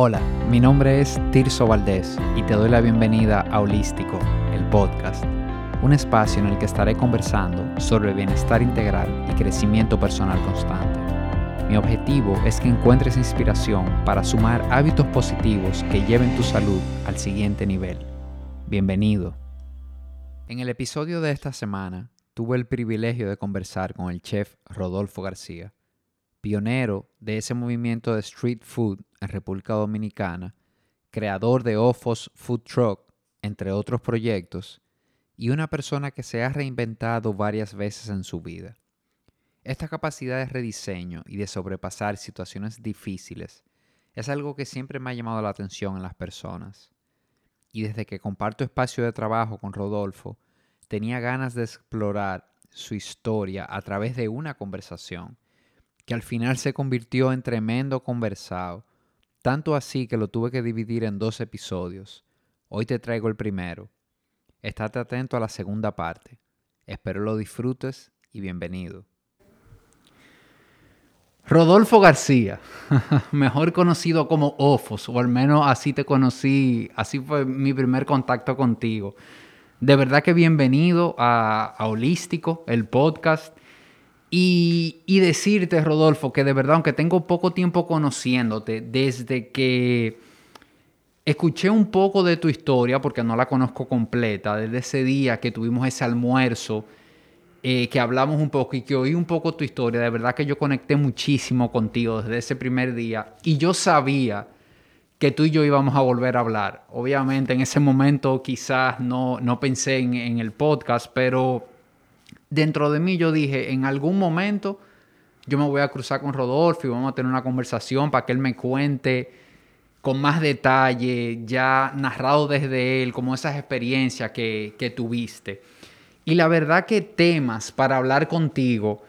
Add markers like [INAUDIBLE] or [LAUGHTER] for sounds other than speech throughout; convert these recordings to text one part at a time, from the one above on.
Hola, mi nombre es Tirso Valdés y te doy la bienvenida a Holístico, el podcast, un espacio en el que estaré conversando sobre bienestar integral y crecimiento personal constante. Mi objetivo es que encuentres inspiración para sumar hábitos positivos que lleven tu salud al siguiente nivel. Bienvenido. En el episodio de esta semana tuve el privilegio de conversar con el chef Rodolfo García, pionero de ese movimiento de street food en República Dominicana, creador de Ofos Food Truck, entre otros proyectos, y una persona que se ha reinventado varias veces en su vida. Esta capacidad de rediseño y de sobrepasar situaciones difíciles es algo que siempre me ha llamado la atención en las personas. Y desde que comparto espacio de trabajo con Rodolfo, tenía ganas de explorar su historia a través de una conversación que al final se convirtió en tremendo conversado, tanto así que lo tuve que dividir en dos episodios. Hoy te traigo el primero. Estate atento a la segunda parte. Espero lo disfrutes y bienvenido. Rodolfo García, [LAUGHS] mejor conocido como Ofos, o al menos así te conocí, así fue mi primer contacto contigo. De verdad que bienvenido a, a Holístico, el podcast. Y, y, decirte, Rodolfo, que de verdad, aunque tengo poco tiempo conociéndote, desde que escuché un poco de tu historia, porque no la conozco completa, desde ese día que tuvimos ese almuerzo, eh, que hablamos un poco y que oí un poco tu historia, de verdad que yo conecté muchísimo contigo desde ese primer día. Y yo sabía que tú y yo íbamos a volver a hablar. Obviamente en ese momento quizás no, no pensé en, en el podcast, pero dentro de mí yo dije, en algún momento yo me voy a cruzar con Rodolfo y vamos a tener una conversación para que él me cuente con más detalle, ya narrado desde él, como esas experiencias que, que tuviste. Y la verdad que temas para hablar contigo,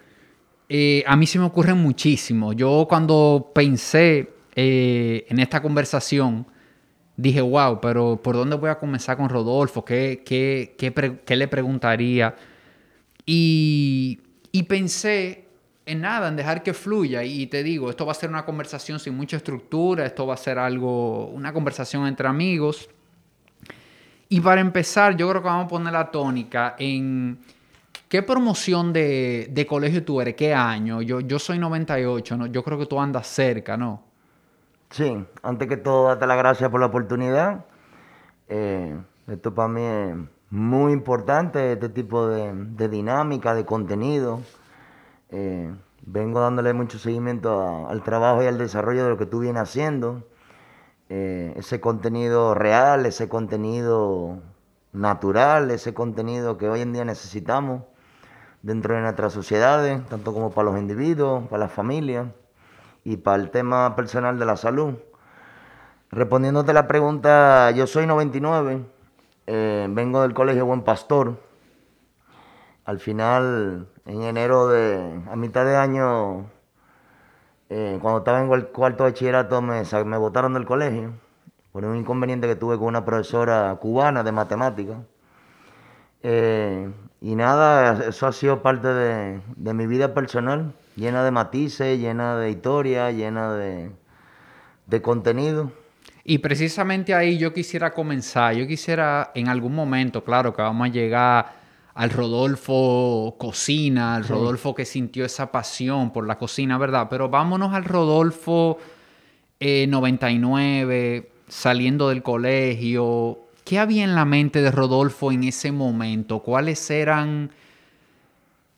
eh, a mí se me ocurren muchísimo. Yo cuando pensé eh, en esta conversación, dije, wow, pero ¿por dónde voy a comenzar con Rodolfo? ¿Qué, qué, qué, qué le preguntaría? Y, pensé en nada, en dejar que fluya. Y te digo, esto va a ser una conversación sin mucha estructura, esto va a ser algo, una conversación entre amigos. Y para empezar, yo creo que vamos a poner la tónica en qué promoción de, de colegio tú eres, qué año. Yo, yo soy 98, ¿no? yo creo que tú andas cerca, ¿no? Sí, antes que todo, date las gracias por la oportunidad. Eh, esto para mí es muy importante este tipo de, dinámica, de contenido. Eh, vengo dándole mucho seguimiento al trabajo y al desarrollo de lo que tú vienes haciendo. Eh, ese contenido real, ese contenido natural, ese contenido que hoy en día necesitamos dentro de nuestras sociedades, tanto como para los individuos, para las familias y para el tema personal de la salud. Respondiéndote la pregunta, yo soy 99 eh, vengo del Colegio Buen Pastor. Al final, en enero de, a mitad de año, eh, cuando estaba en el cuarto de bachillerato, me, me botaron del colegio por un inconveniente que tuve con una profesora cubana de matemáticas. Eh, y nada, eso ha sido parte de, de, mi vida personal, llena de matices, llena de historia, llena de, de contenido. Y precisamente ahí yo quisiera comenzar, yo quisiera en algún momento, claro que vamos a llegar al Rodolfo cocina, al Rodolfo que sintió esa pasión por la cocina, ¿verdad? Pero vámonos al Rodolfo eh, 99, saliendo del colegio. ¿Qué había en la mente de Rodolfo en ese momento? ¿Cuáles eran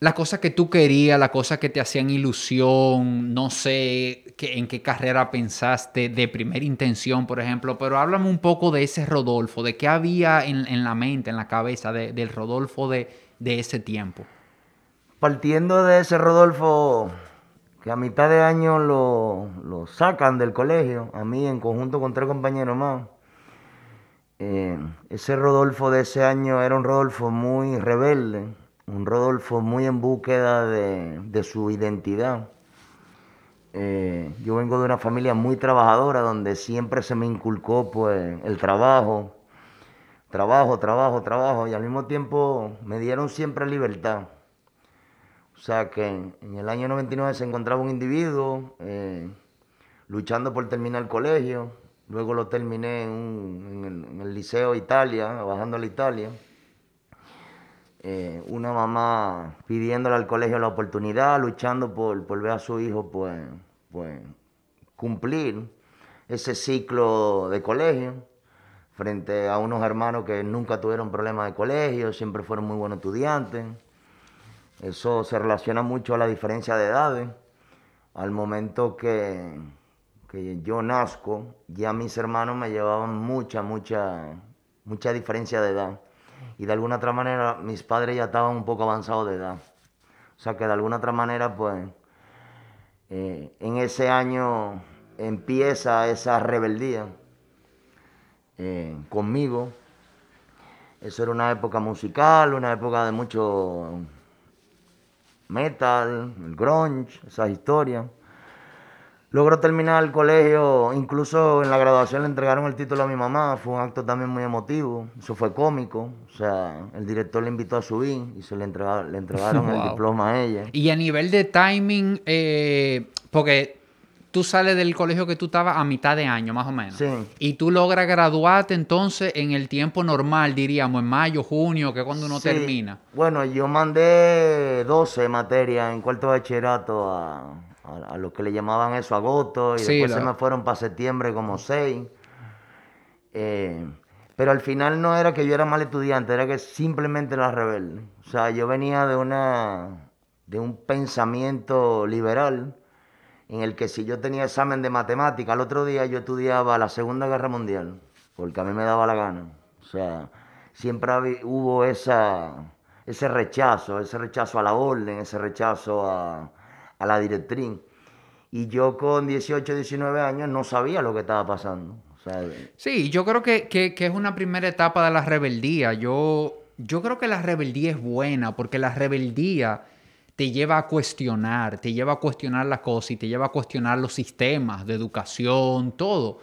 las cosas que tú querías, las cosas que te hacían ilusión, no sé qué, en qué carrera pensaste de primera intención, por ejemplo, pero háblame un poco de ese Rodolfo, de qué había en, en la mente, en la cabeza de, del Rodolfo de, de, ese tiempo. Partiendo de ese Rodolfo que a mitad de año lo, lo sacan del colegio, a mí en conjunto con tres compañeros más, eh, ese Rodolfo de ese año era un Rodolfo muy rebelde un Rodolfo muy en búsqueda de, su identidad. Eh, yo vengo de una familia muy trabajadora donde siempre se me inculcó pues el trabajo, trabajo, trabajo, trabajo y al mismo tiempo me dieron siempre libertad. O sea que en, el año 99 se encontraba un individuo eh, luchando por terminar el colegio, luego lo terminé en, el, Liceo Italia, bajando a la Italia. Eh, una mamá pidiéndole al colegio la oportunidad, luchando por, por ver a su hijo pues, pues cumplir ese ciclo de colegio frente a unos hermanos que nunca tuvieron problemas de colegio, siempre fueron muy buenos estudiantes. Eso se relaciona mucho a la diferencia de edades. Al momento que, que yo nazco, ya mis hermanos me llevaban mucha, mucha, mucha diferencia de edad. Y de alguna otra manera mis padres ya estaban un poco avanzados de edad. O sea que de alguna otra manera, pues, eh, en ese año empieza esa rebeldía eh, conmigo. Eso era una época musical, una época de mucho metal, el grunge, esas historias. Logró terminar el colegio, incluso en la graduación le entregaron el título a mi mamá, fue un acto también muy emotivo, eso fue cómico, o sea, el director le invitó a subir y se le entregaron, le entregaron [LAUGHS] el diploma a ella. Y a nivel de timing, eh, porque tú sales del colegio que tú estabas a mitad de año, más o menos. Sí. Y tú logras graduarte entonces en el tiempo normal, diríamos, en mayo, junio, que es cuando uno termina. Bueno, yo mandé 12 materias en cuarto de bachillerato a, a, lo que le llamaban eso agosto, y después se me fueron para septiembre como 6. Eh, pero al final no era que yo era mal estudiante, era que simplemente era rebelde. O sea, yo venía de una de un pensamiento liberal en el que si yo tenía examen de matemática, el otro día yo estudiaba la Segunda Guerra Mundial, porque a mí me daba la gana. O sea, siempre hubo esa, ese rechazo, ese rechazo a la orden, ese rechazo a, la directriz. Y yo con 18, 19 años no sabía lo que estaba pasando. sí, yo creo que, que, es una primera etapa de la rebeldía. Yo, yo creo que la rebeldía es buena, porque la rebeldía te lleva a cuestionar, te lleva a cuestionar las cosas y te lleva a cuestionar los sistemas de educación, todo.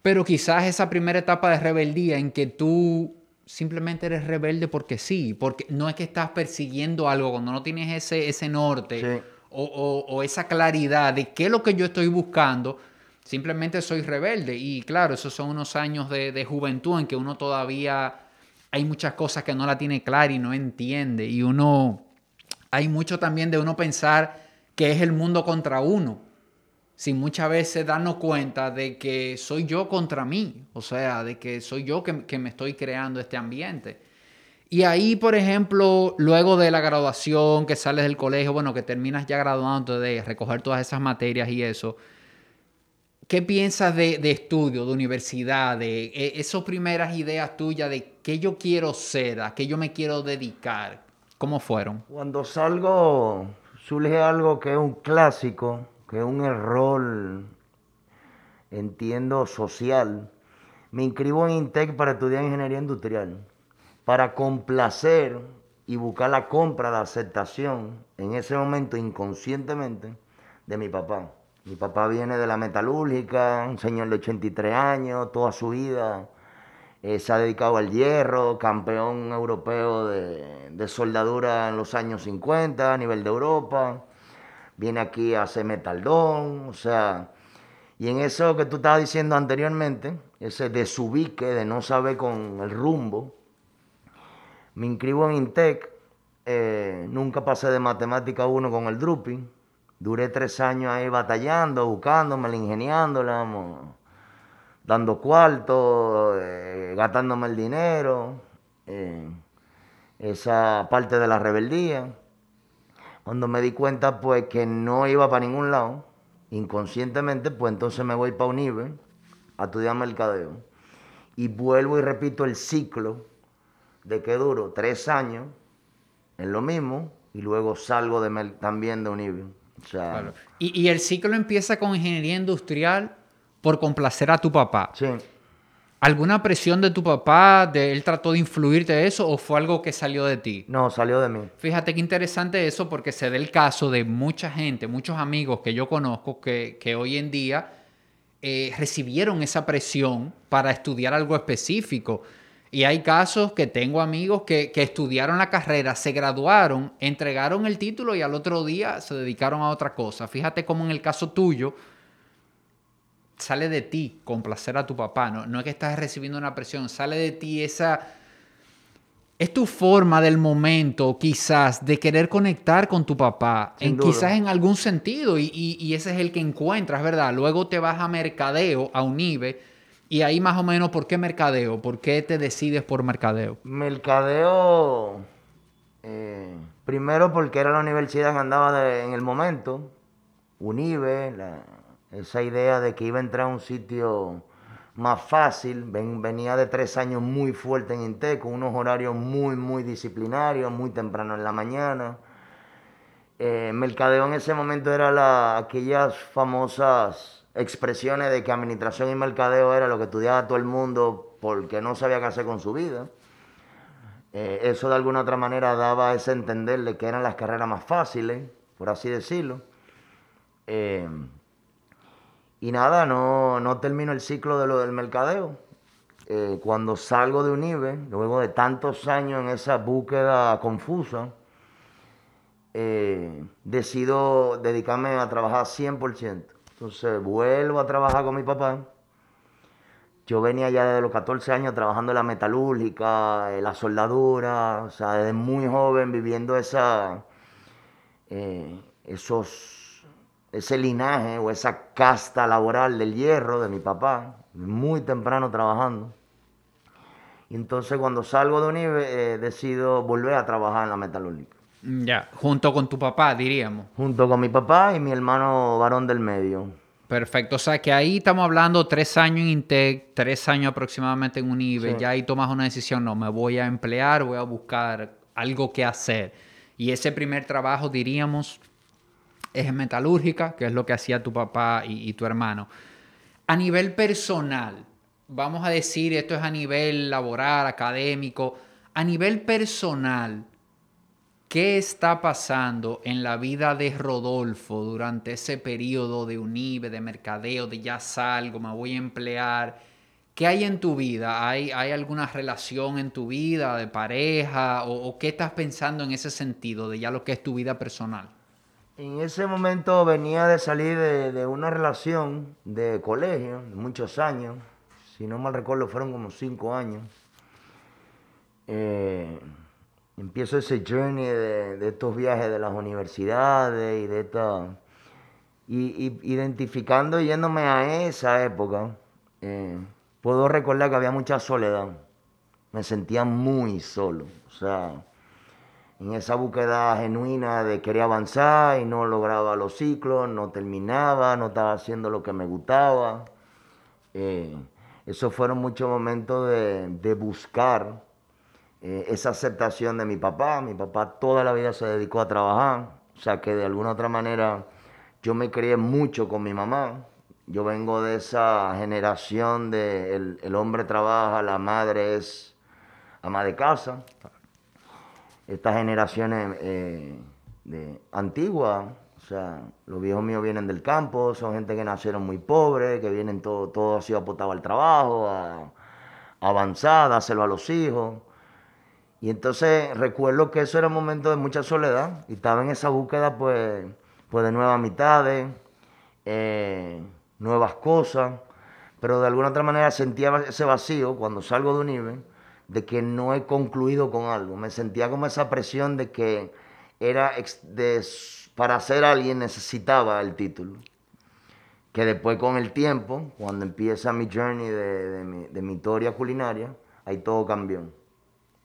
Pero quizás esa primera etapa de rebeldía en que tú simplemente eres rebelde porque sí, porque no es que estás persiguiendo algo cuando no tienes ese, ese norte o, esa claridad de qué es lo que yo estoy buscando, simplemente soy rebelde. Y claro, esos son unos años de, juventud en que uno todavía hay muchas cosas que no la tiene clara y no entiende y uno hay mucho también de uno pensar que es el mundo contra uno, sin muchas veces darnos cuenta de que soy yo contra mí, o sea, de que soy yo que, me estoy creando este ambiente. Y ahí, por ejemplo, luego de la graduación, que sales del colegio, bueno, que terminas ya graduando de recoger todas esas materias y eso, ¿qué piensas de, de estudio, de universidad, de e, esas primeras ideas tuyas de qué yo quiero ser, a qué yo me quiero dedicar? ¿Cómo fueron? Cuando salgo, surge algo que es un clásico, que es un error, entiendo, social. Me inscribo en INTEC para estudiar ingeniería industrial, para complacer y buscar la compra, la aceptación, en ese momento inconscientemente, de mi papá. Mi papá viene de la metalúrgica, un señor de 83 años, toda su vida eh, se ha dedicado al hierro, campeón europeo de, soldadura en los años 50 a nivel de Europa. Viene aquí a hacer metaldón, o sea, y en eso que tú estabas diciendo anteriormente, ese desubique, de no saber con el rumbo, me inscribo en Intec, eh, nunca pasé de matemática 1 con el Drupi, duré tres años ahí batallando, buscándome, ingeniándola, dando cuarto, eh, gastándome el dinero, eh, esa parte de la rebeldía. Cuando me di cuenta pues que no iba para ningún lado, inconscientemente, pues entonces me voy para Unive a estudiar mercadeo. Y vuelvo y repito el ciclo de que duro tres años en lo mismo y luego salgo de, también de Unive. y, y el ciclo empieza con ingeniería industrial por complacer a tu papá. Sí. ¿Alguna presión de tu papá, de él trató de influirte eso o fue algo que salió de ti? No, salió de mí. Fíjate qué interesante eso porque se da el caso de mucha gente, muchos amigos que yo conozco que, hoy en día eh, recibieron esa presión para estudiar algo específico. Y hay casos que tengo amigos que, que estudiaron la carrera, se graduaron, entregaron el título y al otro día se dedicaron a otra cosa. Fíjate cómo en el caso tuyo, sale de ti complacer a tu papá, no, no es que estás recibiendo una presión, sale de ti esa... Es tu forma del momento, quizás, de querer conectar con tu papá, en, quizás en algún sentido, y, y, ese es el que encuentras, ¿verdad? Luego te vas a mercadeo, a Unive, y ahí más o menos, ¿por qué mercadeo? ¿Por qué te decides por mercadeo? Mercadeo, eh, primero porque era la universidad que andaba en el momento, Unive, esa idea de que iba a entrar a un sitio más fácil, venía de tres años muy fuerte en Intec, con unos horarios muy, muy disciplinarios, muy temprano en la mañana. Eh, mercadeo en ese momento era la, aquellas famosas expresiones de que administración y mercadeo era lo que estudiaba todo el mundo porque no sabía qué hacer con su vida. Eh, eso de alguna otra manera daba ese entenderle que eran las carreras más fáciles, por así decirlo. Eh, y nada, no, no termino el ciclo de lo del mercadeo. Eh, cuando salgo de UNIBE, luego de tantos años en esa búsqueda confusa, decido dedicarme a trabajar 100%. Entonces vuelvo a trabajar con mi papá. Yo venía ya desde los 14 años trabajando en la metalúrgica, en la soldadura, o sea, desde muy joven viviendo esa, eh, esos, ese linaje o esa casta laboral del hierro de mi papá, muy temprano trabajando. Y entonces cuando salgo de UNIBE eh, decido volver a trabajar en la metalúrgica. Ya, junto con tu papá, diríamos. Junto con mi papá y mi hermano varón del medio. Perfecto, o sea que ahí estamos hablando tres años en Intec, tres años aproximadamente en Unive, ya ahí tomas una decisión, no, me voy a emplear, voy a buscar algo que hacer. Y ese primer trabajo, diríamos, es en metalúrgica, que es lo que hacía tu papá y, y tu hermano. A nivel personal, vamos a decir, esto es a nivel laboral, académico, a nivel personal, ¿Qué está pasando en la vida de Rodolfo durante ese periodo de unive, de mercadeo, de ya salgo, me voy a emplear? ¿Qué hay en tu vida? ¿Hay, hay alguna relación en tu vida de pareja? ¿O, qué estás pensando en ese sentido de ya lo que es tu vida personal? En ese momento venía de salir de, una relación de colegio, muchos años. Si no mal recuerdo, fueron como cinco años. Eh, empiezo ese journey de, estos viajes de las universidades y de esta... Y, identificando yéndome a esa época, eh, puedo recordar que había mucha soledad. Me sentía muy solo. O sea, en esa búsqueda genuina de querer avanzar y no lograba los ciclos, no terminaba, no estaba haciendo lo que me gustaba. Eh, esos fueron muchos momentos de, de buscar eh, esa aceptación de mi papá. Mi papá toda la vida se dedicó a trabajar, o sea que de alguna otra manera yo me crié mucho con mi mamá. Yo vengo de esa generación de el, hombre trabaja, la madre es ama de casa. Estas generaciones eh, antiguas, o sea, los viejos míos vienen del campo, son gente que nacieron muy pobres, que vienen todo, todo así apotado al trabajo, a, a avanzar, dárselo a los hijos. Y entonces recuerdo que eso era un momento de mucha soledad y estaba en esa búsqueda pues, pues de nuevas mitades, eh, nuevas cosas, pero de alguna otra manera sentía ese vacío cuando salgo de un nivel de que no he concluido con algo. Me sentía como esa presión de que era de, para ser alguien necesitaba el título. Que después con el tiempo, cuando empieza mi journey de, mi, de mi historia culinaria, ahí todo cambió.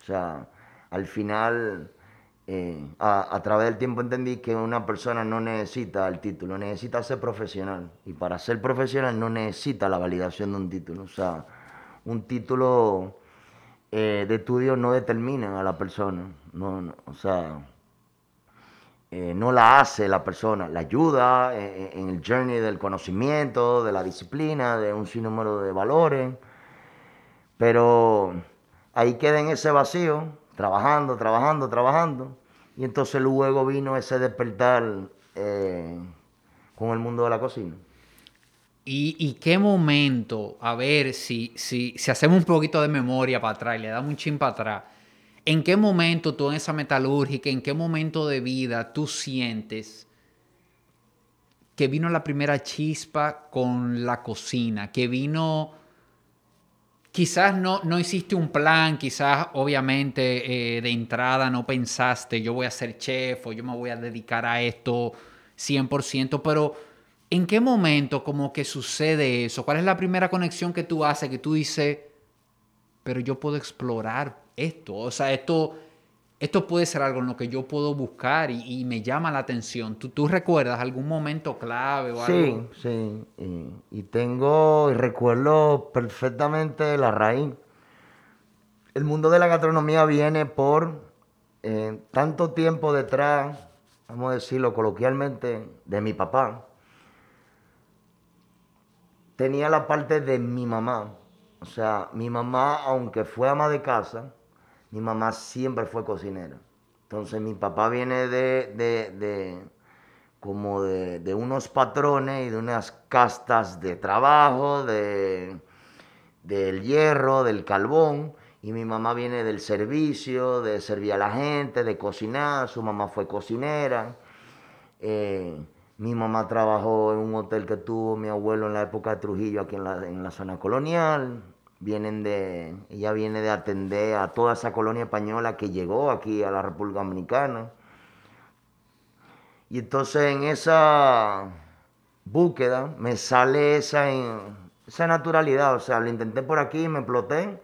O sea, al final, eh, a, través del tiempo entendí que una persona no necesita el título, necesita ser profesional. Y para ser profesional no necesita la validación de un título. O sea, un título eh, de estudio no determina a la persona. No, o sea, eh, no la hace la persona, la ayuda en el journey del conocimiento, de la disciplina, de un sinnúmero de valores. Pero ahí queda en ese vacío, trabajando, trabajando, trabajando. Y entonces luego vino ese despertar eh, con el mundo de la cocina. ¿Y, qué momento, a ver si, si, si, hacemos un poquito de memoria para atrás le damos un chin para atrás, ¿en qué momento tú en esa metalúrgica, en qué momento de vida tú sientes que vino la primera chispa con la cocina, que vino, quizás no, no hiciste un plan, quizás obviamente eh, de entrada no pensaste, yo voy a ser chef o yo me voy a dedicar a esto 100%, pero ¿en qué momento como que sucede eso? ¿Cuál es la primera conexión que tú haces que tú dices, pero yo puedo explorar esto? O sea, esto esto puede ser algo en lo que yo puedo buscar y, me llama la atención. ¿Tú, ¿Tú, recuerdas algún momento clave o algo? Sí, sí. Y, tengo, y recuerdo perfectamente la raíz. El mundo de la gastronomía viene por eh, tanto tiempo detrás, vamos a decirlo coloquialmente, de mi papá. Tenía la parte de mi mamá. O sea, mi mamá, aunque fue ama de casa, mi mamá siempre fue cocinera. Entonces mi papá viene de, de, como de, unos patrones y de unas castas de trabajo, de, del hierro, del carbón. Y mi mamá viene del servicio, de servir a la gente, de cocinar. Su mamá fue cocinera. Eh, mi mamá trabajó en un hotel que tuvo mi abuelo en la época de Trujillo, aquí en la, en la zona colonial vienen de, ella viene de atender a toda esa colonia española que llegó aquí a la República Dominicana. Y entonces en esa búsqueda me sale esa, esa naturalidad, o sea, lo intenté por aquí, me exploté,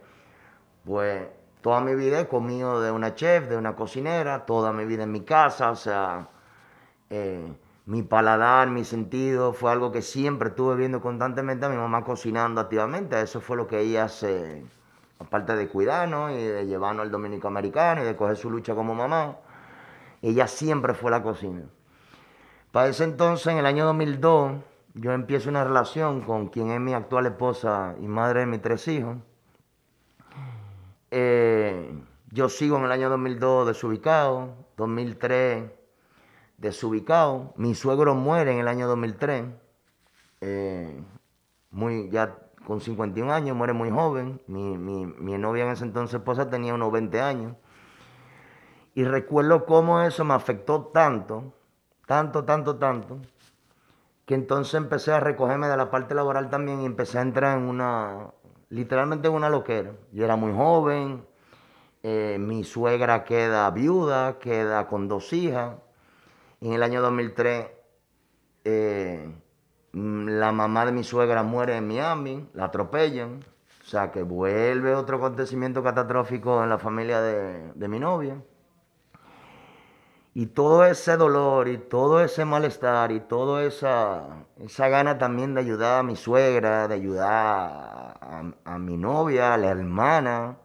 pues toda mi vida he comido de una chef, de una cocinera, toda mi vida en mi casa, o sea, eh, mi paladar, mi sentido, fue algo que siempre estuve viendo constantemente a mi mamá cocinando activamente. Eso fue lo que ella hace, aparte de cuidarnos y de llevarnos al dominico americano y de coger su lucha como mamá. Ella siempre fue la cocina. Para ese entonces, en el año 2002, yo empiezo una relación con quien es mi actual esposa y madre de mis tres hijos. Eh, yo sigo en el año 2002 desubicado, 2003 desubicado. Mi suegro muere en el año 2003, eh, muy, ya con 51 años, muere muy joven. Mi, mi, novia en ese entonces esposa tenía unos 20 años. Y recuerdo cómo eso me afectó tanto, tanto, tanto, tanto, que entonces empecé a recogerme de la parte laboral también y empecé a entrar en una, literalmente en una loquera. Yo era muy joven, eh, mi suegra queda viuda, queda con dos hijas, en el año 2003, eh, la mamá de mi suegra muere en Miami, la atropellan. O sea que vuelve otro acontecimiento catastrófico en la familia de, mi novia. Y todo ese dolor y todo ese malestar y toda esa, esa gana también de ayudar a mi suegra, de ayudar a mi novia, a la hermana,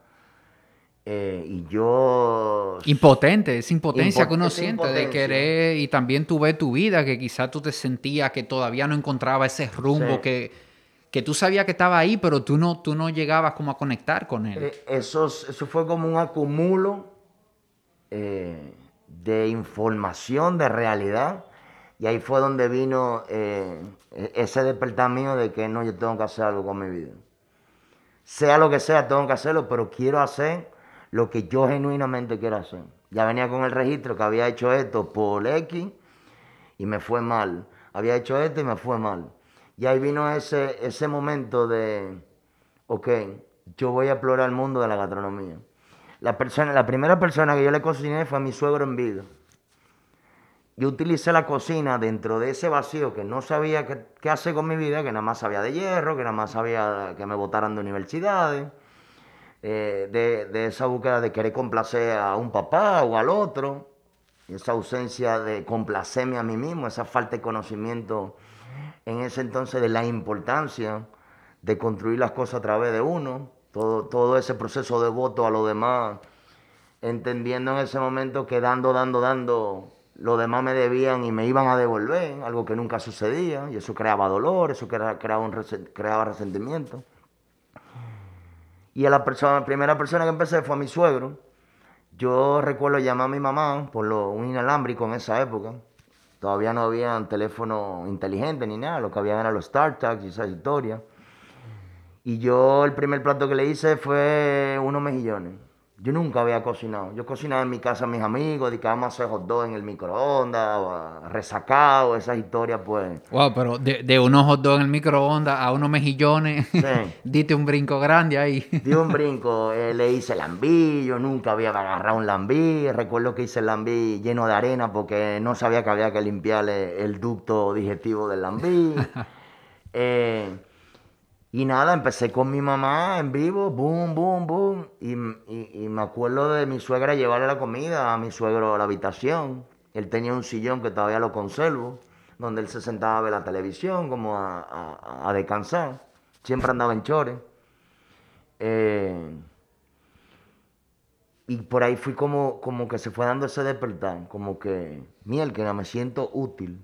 eh, y yo... Impotente, es impotencia que uno siente de querer y también tú ves tu vida, que quizás tú te sentías que todavía no encontraba ese rumbo que, que tú sabías que estaba ahí, pero tú no, tú no llegabas como a conectar con él. Eh, eso, eso fue como un acumulo eh, de información, de realidad, y ahí fue donde vino ese despertar mío de que no, yo tengo que hacer algo con mi vida. Sea lo que sea, tengo que hacerlo, pero quiero hacer lo que yo genuinamente quiero hacer. Ya venía con el registro que había hecho esto por X y me fue mal. Había hecho esto y me fue mal. Y ahí vino ese, ese momento de, ok, yo voy a explorar el mundo de la gastronomía. La, persona, la primera persona que yo le cociné fue mi suegro en vida. Yo utilicé la cocina dentro de ese vacío que no sabía qué, qué hacer con mi vida, que nada más sabía de hierro, que nada más sabía que me votaran de universidades eh, de, esa búsqueda de querer complacer a un papá o al otro, esa ausencia de complacerme a mí mismo, esa falta de conocimiento en ese entonces de la importancia de construir las cosas a través de uno, todo, todo ese proceso de voto a los demás, entendiendo en ese momento que dando, dando, dando, los demás me debían y me iban a devolver, algo que nunca sucedía, y eso creaba dolor, eso creaba, un, creaba resentimiento. Y a la, persona, primera persona que empecé fue a mi suegro. Yo recuerdo llamar a mi mamá por lo, un inalámbrico en esa época. Todavía no había teléfono inteligente ni nada, lo que había eran los StarTags y esa historia. Y yo el primer plato que le hice fue unos mejillones. Yo nunca había cocinado. Yo cocinaba en mi casa a mis amigos, dedicábamos a hacer hot dog en el microondas, o a resacado, esas historias, pues. Wow, pero de, de unos hot dog en el microondas a unos mejillones, Sí. [LAUGHS] diste un brinco grande ahí. Di un [LAUGHS] brinco, eh, le hice lambí, yo nunca había agarrado un lambí, recuerdo que hice el lambí lleno de arena porque no sabía que había que limpiarle el ducto digestivo del lambí. [LAUGHS] Eh, y nada, empecé con mi mamá en vivo, boom, boom, boom, y, y- y me acuerdo de mi suegra llevarle la comida a mi suegro a la habitación. Él tenía un sillón que todavía lo conservo, donde él se sentaba a ver la televisión, como a, a- a descansar. Siempre andaba en chores. Eh, y por ahí fui como, como que se fue dando ese despertar, como que, mierda, me siento útil.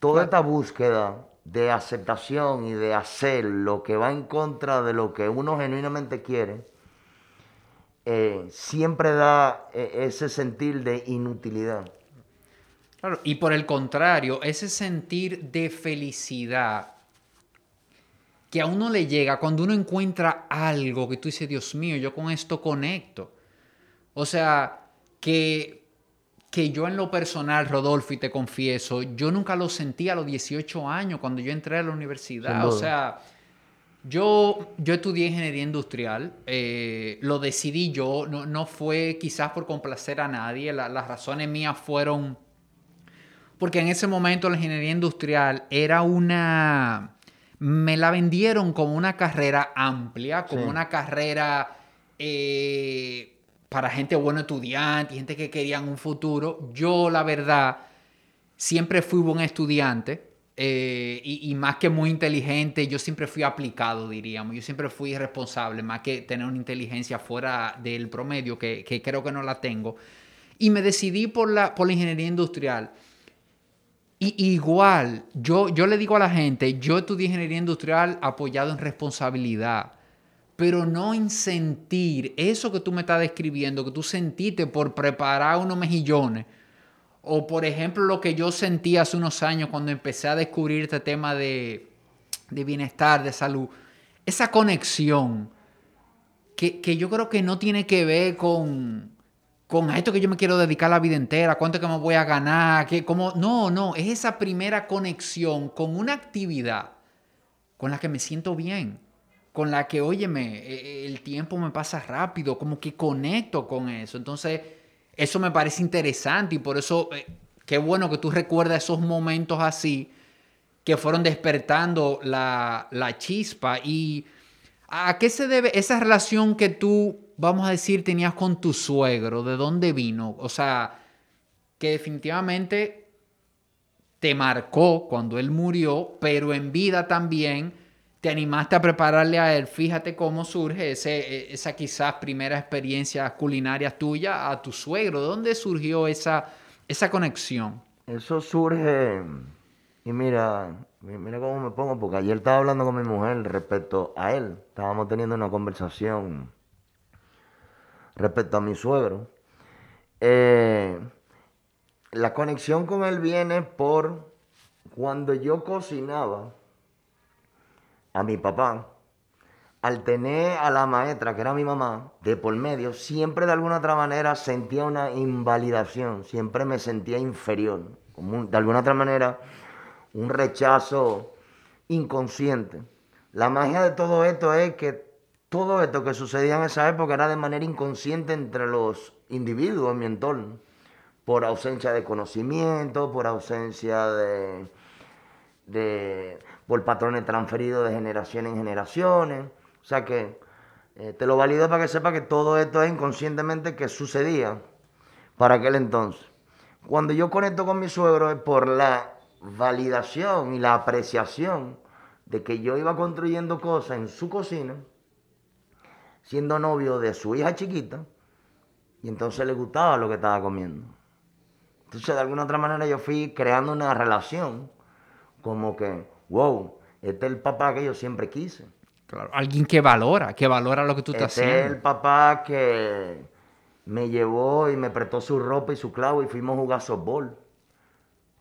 Toda esta búsqueda de aceptación y de hacer lo que va en contra de lo que uno genuinamente quiere, eh, siempre da eh, ese sentir de inutilidad. Claro, y por el contrario, ese sentir de felicidad que a uno le llega cuando uno encuentra algo que tú dices, Dios mío, yo con esto conecto. O sea, que, que yo en lo personal, Rodolfo, y te confieso, yo nunca lo sentí a los 18 años cuando yo entré a la universidad. O sea, yo, yo estudié ingeniería industrial, eh, lo decidí yo, no, no fue quizás por complacer a nadie, la- las razones mías fueron porque en ese momento la ingeniería industrial era una... Me la vendieron como una carrera amplia, como Sí. una carrera eh, para gente buena estudiante, gente que querían un futuro. Yo, la verdad, siempre fui buen estudiante eh, y, y más que muy inteligente, yo siempre fui aplicado, diríamos. Yo siempre fui responsable, más que tener una inteligencia fuera del promedio, que, que creo que no la tengo. Y me decidí por la, por la ingeniería industrial. Y igual, yo, yo le digo a la gente, yo estudié ingeniería industrial apoyado en responsabilidad, pero no en sentir eso que tú me estás describiendo, que tú sentiste por preparar unos mejillones. O por ejemplo lo que yo sentí hace unos años cuando empecé a descubrir este tema de, de bienestar, de salud. Esa conexión que, que yo creo que no tiene que ver con, con a esto que yo me quiero dedicar la vida entera, cuánto que me voy a ganar, que como no, no, es esa primera conexión con una actividad con la que me siento bien, con la que, óyeme, eh, el tiempo me pasa rápido, como que conecto con eso. Entonces, eso me parece interesante y por eso, eh, qué bueno que tú recuerdas esos momentos así que fueron despertando la, la chispa y ¿A qué se debe esa relación que tú, vamos a decir, tenías con tu suegro? ¿De dónde vino? O sea, que definitivamente te marcó cuando él murió, pero en vida también te animaste a prepararle a él. Fíjate cómo surge ese, esa quizás primera experiencia culinaria tuya a tu suegro. ¿De dónde surgió esa, esa conexión? Eso surge, y mira, mi- mira cómo me pongo, porque ayer estaba hablando con mi mujer respecto a él. Estábamos teniendo una conversación respecto a mi suegro. Eh, la conexión con él viene por cuando yo cocinaba a mi papá, al tener a la maestra, que era mi mamá, de por medio, siempre de alguna otra manera sentía una invalidación, siempre me sentía inferior, de alguna otra manera un rechazo inconsciente. La magia de todo esto es que todo esto que sucedía en esa época era de manera inconsciente entre los individuos en mi entorno, por ausencia de conocimiento, por ausencia de por patrones transferidos de generación en generaciones. O sea que eh, te lo valido para que sepa que todo esto es inconscientemente que sucedía para aquel entonces. Cuando yo conecto con mi suegro es por la validación y la apreciación de que yo iba construyendo cosas en su cocina, siendo novio de su hija chiquita, y entonces le gustaba lo que estaba comiendo. Entonces, de alguna otra manera, yo fui creando una relación, como que, wow, este es el papá que yo siempre quise. Claro, alguien que valora, que valora lo que tú estás Este es el haciendo. papá que me llevó y me prestó su ropa y su clavo y fuimos a jugar softball.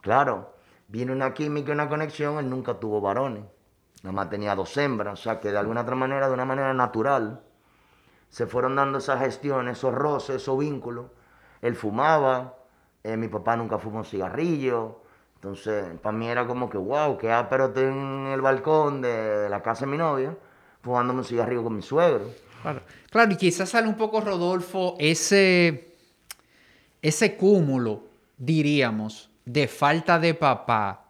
Claro, viene una química y una conexión, él nunca tuvo varones. Nada más tenía dos hembras, o sea que de alguna otra manera, de una manera natural, se fueron dando esas gestiones, esos roces, esos vínculos. Él fumaba, eh, mi papá nunca fumó un cigarrillo. Entonces, para mí era como que, wow, que pero estoy en el balcón de la casa de mi novia, fumándome un cigarrillo con mi suegro. Claro, claro y quizás sale un poco, Rodolfo, ese, ese cúmulo, diríamos, de falta de papá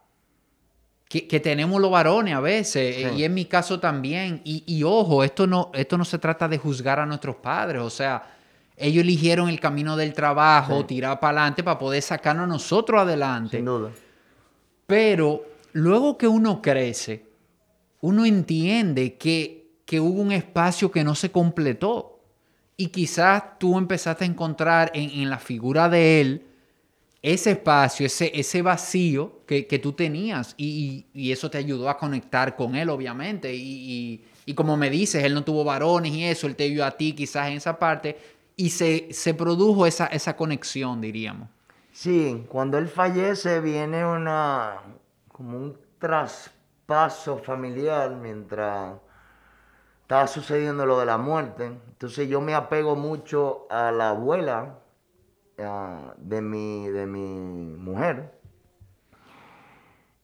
que, tenemos los varones a veces, y en mi caso también. Y, ojo, esto no, esto no se trata de juzgar a nuestros padres, o sea, ellos eligieron el camino del trabajo, tirar para adelante para poder sacarnos a nosotros adelante. Sin duda. Pero luego que uno crece, uno entiende que, que hubo un espacio que no se completó. Y quizás tú empezaste a encontrar en, en la figura de él ese espacio, ese, ese vacío que, tú tenías y, eso te ayudó a conectar con él, obviamente. Y, como me dices, él no tuvo varones y eso, él te vio a ti quizás en esa parte y se, se produjo esa, esa conexión, diríamos. Sí, cuando él fallece viene una, como un traspaso familiar mientras estaba sucediendo lo de la muerte. Entonces yo me apego mucho a la abuela de, mi, de mi mujer,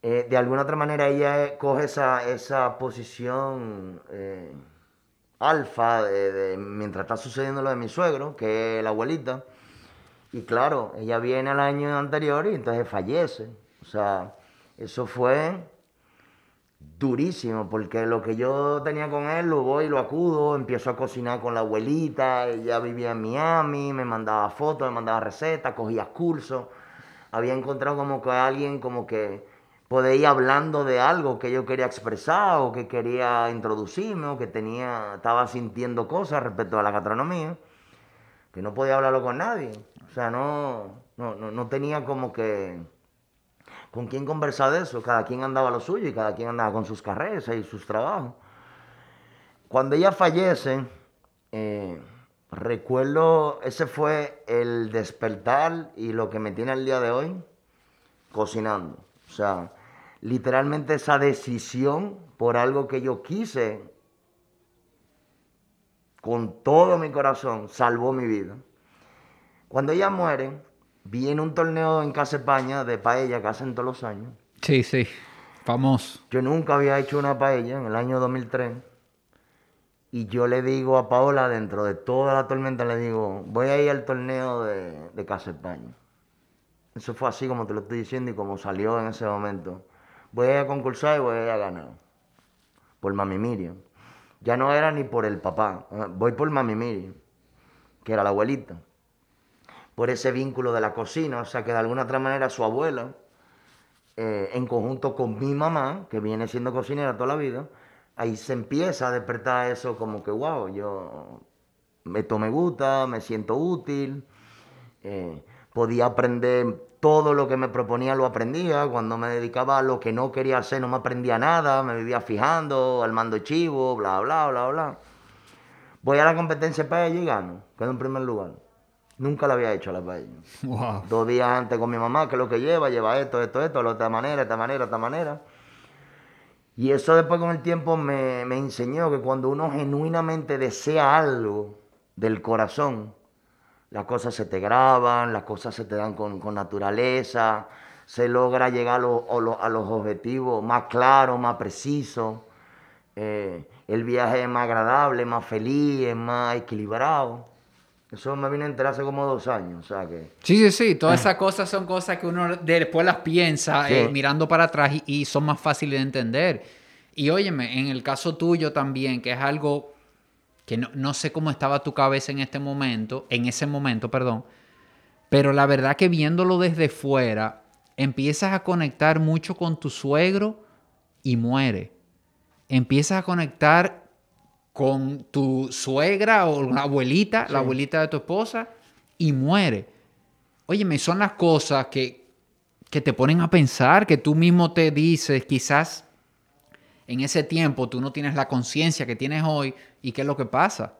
eh, de alguna otra manera ella coge esa, esa posición eh, alfa de, mientras está sucediendo lo de mi suegro, que es la abuelita. Y claro, ella viene al año anterior y entonces fallece. O sea, eso fue durísimo, porque lo que yo tenía con él lo voy, lo acudo, empiezo a cocinar con la abuelita, ella vivía en Miami, me mandaba fotos, me mandaba recetas, cogía cursos, había encontrado como que alguien como que podía ir hablando de algo que yo quería expresar o que quería introducirme o que tenía, estaba sintiendo cosas respecto a la gastronomía, que no podía hablarlo con nadie, o sea, no, no, no tenía como que con quién conversar de eso. Cada quien andaba lo suyo y cada quien andaba con sus carreras y sus trabajos. Cuando ella fallece, eh, recuerdo, ese fue el despertar y lo que me tiene al día de hoy cocinando. O sea, literalmente esa decisión por algo que yo quise con todo mi corazón salvó mi vida. Cuando ella muere, Viene un torneo en Casa España de paella que hacen todos los años. Sí, sí, famoso. Yo nunca había hecho una paella en el año 2003. Y yo le digo a Paola, dentro de toda la tormenta, le digo, voy a ir al torneo de, de Casa España. Eso fue así como te lo estoy diciendo y como salió en ese momento. Voy a ir a concursar y voy a ir a ganar. Por Mami Miriam. Ya no era ni por el papá. Voy por Mami Miriam, que era la abuelita por ese vínculo de la cocina, o sea que de alguna otra manera su abuela, eh, en conjunto con mi mamá, que viene siendo cocinera toda la vida, ahí se empieza a despertar eso como que, wow, yo, esto me gusta, me siento útil, eh, podía aprender todo lo que me proponía, lo aprendía, cuando me dedicaba a lo que no quería hacer no me aprendía nada, me vivía fijando, al mando chivo, bla, bla, bla, bla. Voy a la competencia para y gano, quedo en primer lugar. Nunca la había hecho la paella. [LAUGHS] Dos días antes con mi mamá, que es lo que lleva, lleva esto, esto, esto, de esta manera, esta manera, esta manera. Y eso después con el tiempo me, enseñó que cuando uno genuinamente desea algo del corazón, las cosas se te graban, las cosas se te dan con, naturaleza, se logra llegar a, los objetivos más claros, más precisos. Eh, el viaje es más agradable, más feliz, es más equilibrado. Eso me vine a enterar hace como dos años, o sea que... Sí, sí, sí, todas [LAUGHS] esas cosas son cosas que uno después las piensa eh, mirando para atrás y, son más fáciles de entender. Y óyeme, en el caso tuyo también, que es algo que no, no, sé cómo estaba tu cabeza en este momento, en ese momento, perdón, pero la verdad que viéndolo desde fuera, empiezas a conectar mucho con tu suegro y muere. Empiezas a conectar con tu suegra o la abuelita, la abuelita de tu esposa, y muere. Óyeme, son las cosas que, que te ponen a pensar, que tú mismo te dices, quizás en ese tiempo tú no tienes la conciencia que tienes hoy y qué es lo que pasa.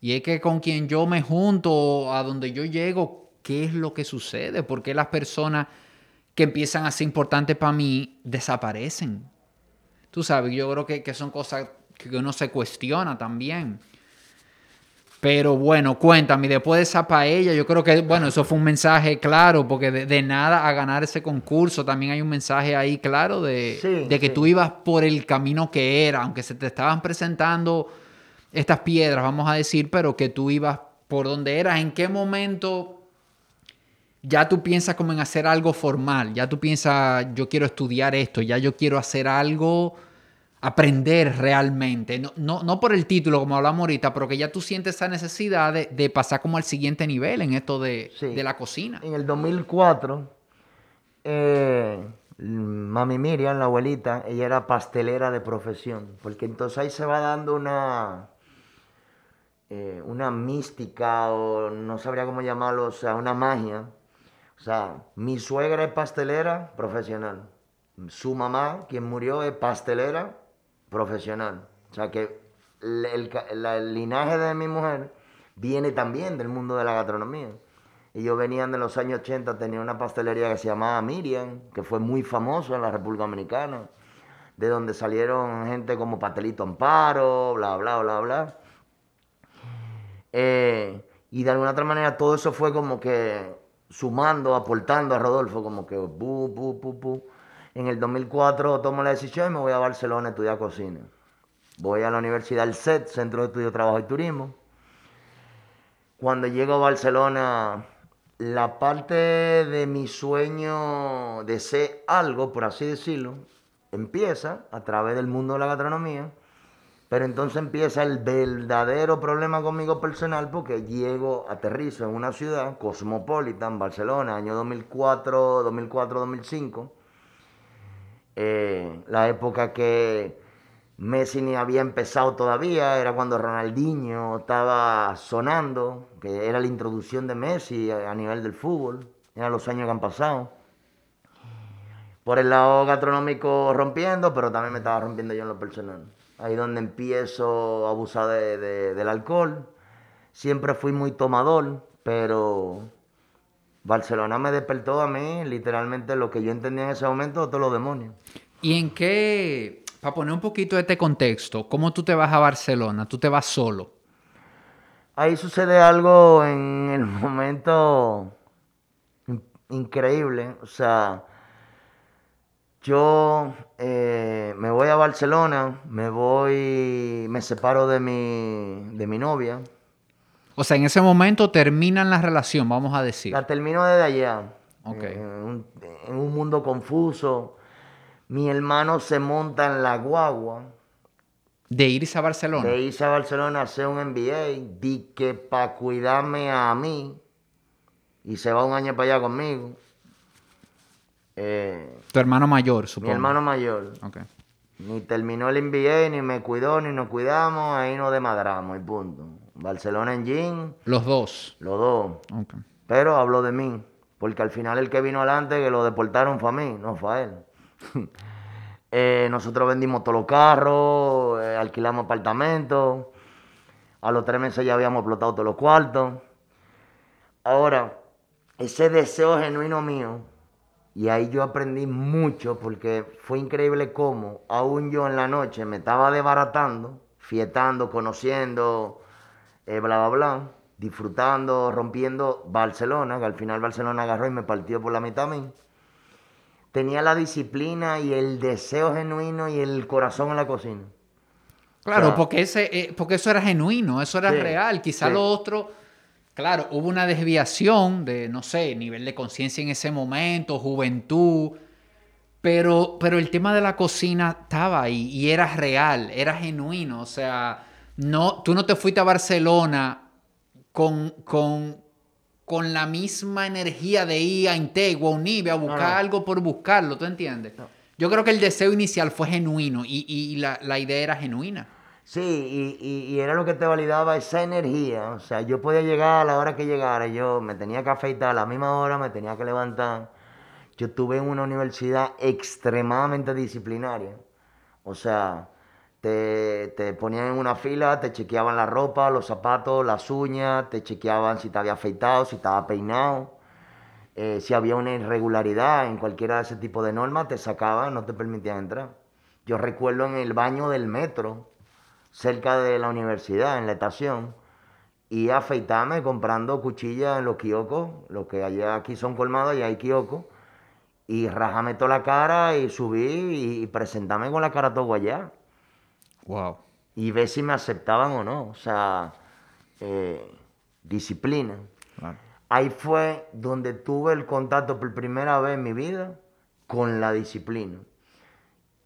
Y es que con quien yo me junto, a donde yo llego, ¿qué es lo que sucede? ¿Por qué las personas que empiezan a ser importantes para mí desaparecen? Tú sabes, yo creo que, que son cosas que uno se cuestiona también. Pero bueno, cuéntame, después de esa paella, yo creo que, bueno, eso fue un mensaje claro, porque de, nada a ganar ese concurso, también hay un mensaje ahí claro de, de que tú ibas por el camino que era, aunque se te estaban presentando estas piedras, vamos a decir, pero que tú ibas por donde eras. ¿En qué momento ya tú piensas como en hacer algo formal? Ya tú piensas, yo quiero estudiar esto, ya yo quiero hacer algo aprender realmente, no, no, por el título como hablamos ahorita, pero que ya tú sientes esa necesidad de, pasar como al siguiente nivel en esto de, la cocina. En el 2004, eh, mami Miriam, la abuelita, ella era pastelera de profesión, porque entonces ahí se va dando una, eh, una mística o no sabría cómo llamarlo, o sea, una magia. O sea, mi suegra es pastelera profesional. Su mamá, quien murió, es pastelera profesional. O sea que el, linaje de mi mujer viene también del mundo de la gastronomía. Ellos venían de los años 80, tenía una pastelería que se llamaba Miriam, que fue muy famoso en la República Dominicana, de donde salieron gente como Patelito Amparo, bla, bla, bla, bla. Eh, y de alguna otra manera todo eso fue como que sumando, aportando a Rodolfo, como que bu, bu, bu, bu. En el 2004 tomo la decisión y me voy a Barcelona a estudiar cocina. Voy a la Universidad del CET, Centro de Estudio, Trabajo y Turismo. Cuando llego a Barcelona, la parte de mi sueño de ser algo, por así decirlo, empieza a través del mundo de la gastronomía. Pero entonces empieza el verdadero problema conmigo personal porque llego, aterrizo en una ciudad cosmopolita, en Barcelona, año 2004, 2004, 2005 eh, la época que Messi ni había empezado todavía, era cuando Ronaldinho estaba sonando, que era la introducción de Messi a nivel del fútbol, eran los años que han pasado. Por el lado gastronómico rompiendo, pero también me estaba rompiendo yo en lo personal. Ahí donde empiezo a abusar del alcohol. Siempre fui muy tomador, pero Barcelona me despertó a mí literalmente lo que yo entendía en ese momento, todos los demonios. ¿Y en qué, para poner un poquito de este contexto, cómo tú te vas a Barcelona? ¿Tú te vas solo? Ahí sucede algo en el [LAUGHS] momento increíble. O sea, yo eh, me voy a Barcelona, me voy, me separo de mi, de mi novia, o sea, en ese momento terminan la relación, vamos a decir. La termino desde allá. En, un, mundo confuso. Mi hermano se monta en la guagua. De irse a Barcelona. De irse a Barcelona a hacer un MBA. Di que para cuidarme a mí. Y se va un año para allá conmigo. Eh, tu hermano mayor, supongo. Mi hermano mayor. Okay. Ni terminó el MBA, ni me cuidó, ni nos cuidamos. Ahí nos demadramos y punto. Barcelona en Jean. Los dos. Los dos. Pero hablo de mí, porque al final el que vino adelante, que lo deportaron fue a mí, no fue a él. [LAUGHS] Eh, nosotros vendimos todos los carros, eh, alquilamos apartamentos. A los tres meses ya habíamos explotado todos los cuartos. Ahora, ese deseo genuino mío, y ahí yo aprendí mucho, porque fue increíble cómo, aún yo en la noche me estaba desbaratando, fietando, conociendo, eh, bla, bla, bla, disfrutando, rompiendo Barcelona, que al final Barcelona agarró y me partió por la mitad a mí. Tenía la disciplina y el deseo genuino y el corazón en la cocina. Claro, porque, ese, eh, porque eso era genuino, eso era real. Quizá lo otro, claro, hubo una desviación de, no sé, nivel de conciencia en ese momento, juventud. Pero, pero el tema de la cocina estaba ahí y era real, era genuino. O sea, no, tú no te fuiste a Barcelona con, con, con la misma energía de ir a Integua, a Unive, a buscar algo por buscarlo, ¿tú entiendes? Yo creo que el deseo inicial fue genuino y, la, idea era genuina. Sí, y, era lo que te validaba esa energía. O sea, yo podía llegar a la hora que llegara, yo me tenía que afeitar a la misma hora, me tenía que levantar. Yo estuve en una universidad extremadamente disciplinaria. O sea, te, ponían en una fila, te chequeaban la ropa, los zapatos, las uñas, te chequeaban si te había afeitado, si estaba peinado. Eh, si había una irregularidad en cualquiera de ese tipo de normas, te sacaban, no te permitían entrar. Yo recuerdo en el baño del metro, cerca de la universidad, en la estación, y afeitarme comprando cuchillas en los kioscos, lo que allá aquí son colmados y hay kioscos, y rajame toda la cara y subí y presentarme con la cara todo allá. Wow. Y ver si me aceptaban o no. O sea, eh, disciplina. Ahí fue donde tuve el contacto por primera vez en mi vida con la disciplina.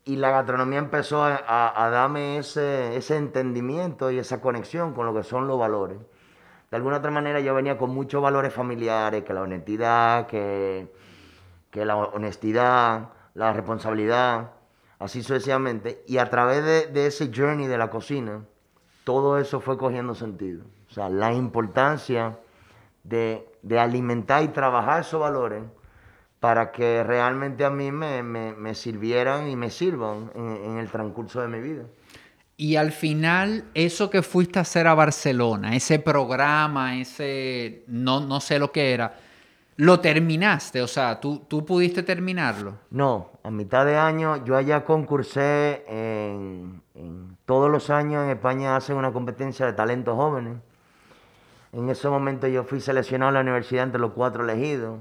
Y la gastronomía empezó a, darme ese, ese, entendimiento y esa conexión con lo que son los valores. De alguna otra manera yo venía con muchos valores familiares, que la honestidad, que, que la honestidad, la responsabilidad, así sucesivamente. Y a través de, ese journey de la cocina, todo eso fue cogiendo sentido. O sea, la importancia de, de alimentar y trabajar esos valores para que realmente a mí me, me, sirvieran y me sirvan en, el transcurso de mi vida. Y al final, eso que fuiste a hacer a Barcelona, ese programa, ese, no, no sé lo que era, ¿lo terminaste? O sea, ¿tú, ¿tú pudiste terminarlo? No, a mitad de año yo allá concursé en, en todos los años en España hacen una competencia de talentos jóvenes. En ese momento yo fui seleccionado a la universidad entre los cuatro elegidos.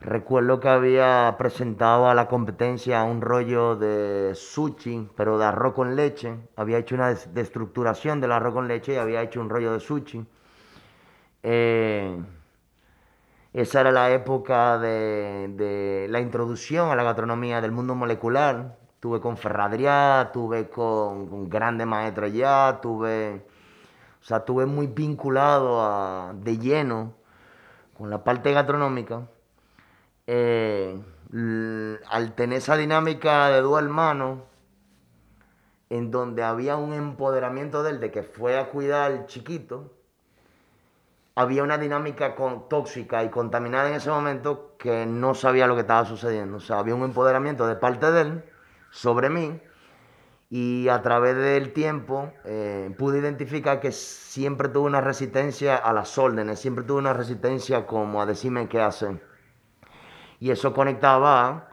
Recuerdo que había presentado a la competencia un rollo de sushi, pero de arroz con leche. Había hecho una destructuración del arroz con leche y había hecho un rollo de sushi. Eh, esa era la época de, la introducción a la gastronomía del mundo molecular. Tuve con Ferradriá, tuve con, grandes maestros ya, tuve, o sea, tuve muy vinculado de lleno con la parte gastronómica. Eh, al tener esa dinámica de dos hermanos, en donde había un empoderamiento de él, de que fue a cuidar al chiquito, había una dinámica tóxica y contaminada en ese momento que no sabía lo que estaba sucediendo. O sea, había un empoderamiento de parte de él sobre mí y a través del tiempo eh, pude identificar que siempre tuve una resistencia a las órdenes, siempre tuve una resistencia como a decirme qué hacer. Y eso conectaba